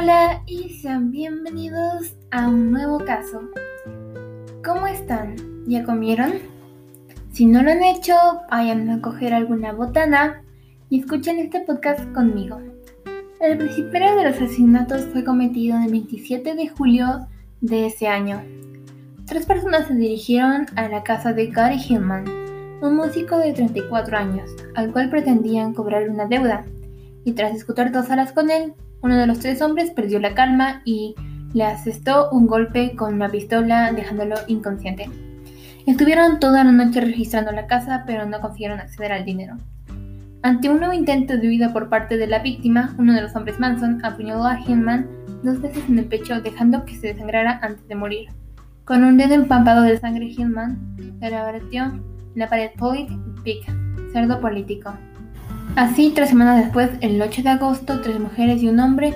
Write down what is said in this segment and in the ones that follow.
Hola y sean bienvenidos a un nuevo caso. ¿Cómo están? ¿Ya comieron? Si no lo han hecho, vayan a coger alguna botana y escuchen este podcast conmigo. El principio de los asesinatos fue cometido el 27 de julio de ese año. Tres personas se dirigieron a la casa de Gary Hillman, un músico de 34 años, al cual pretendían cobrar una deuda, y tras discutir dos horas con él, uno de los tres hombres perdió la calma y le asestó un golpe con una pistola dejándolo inconsciente. Estuvieron toda la noche registrando la casa pero no consiguieron acceder al dinero. Ante un nuevo intento de huida por parte de la víctima, uno de los hombres Manson apuñaló a Hillman dos veces en el pecho dejando que se desangrara antes de morir. Con un dedo empampado de sangre, Hillman le en la pared Polit Pig, cerdo político. Así, tres semanas después, el 8 de agosto, tres mujeres y un hombre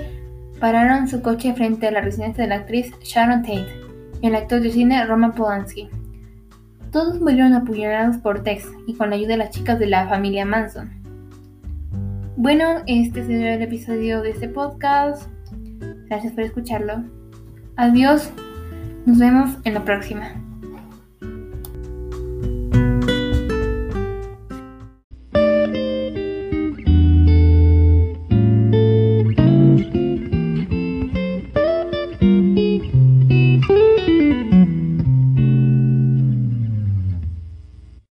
pararon su coche frente a la residencia de la actriz Sharon Tate y el actor de cine Roman Polanski. Todos murieron apuñalados por Tex y con la ayuda de las chicas de la familia Manson. Bueno, este sería el episodio de este podcast. Gracias por escucharlo. Adiós. Nos vemos en la próxima.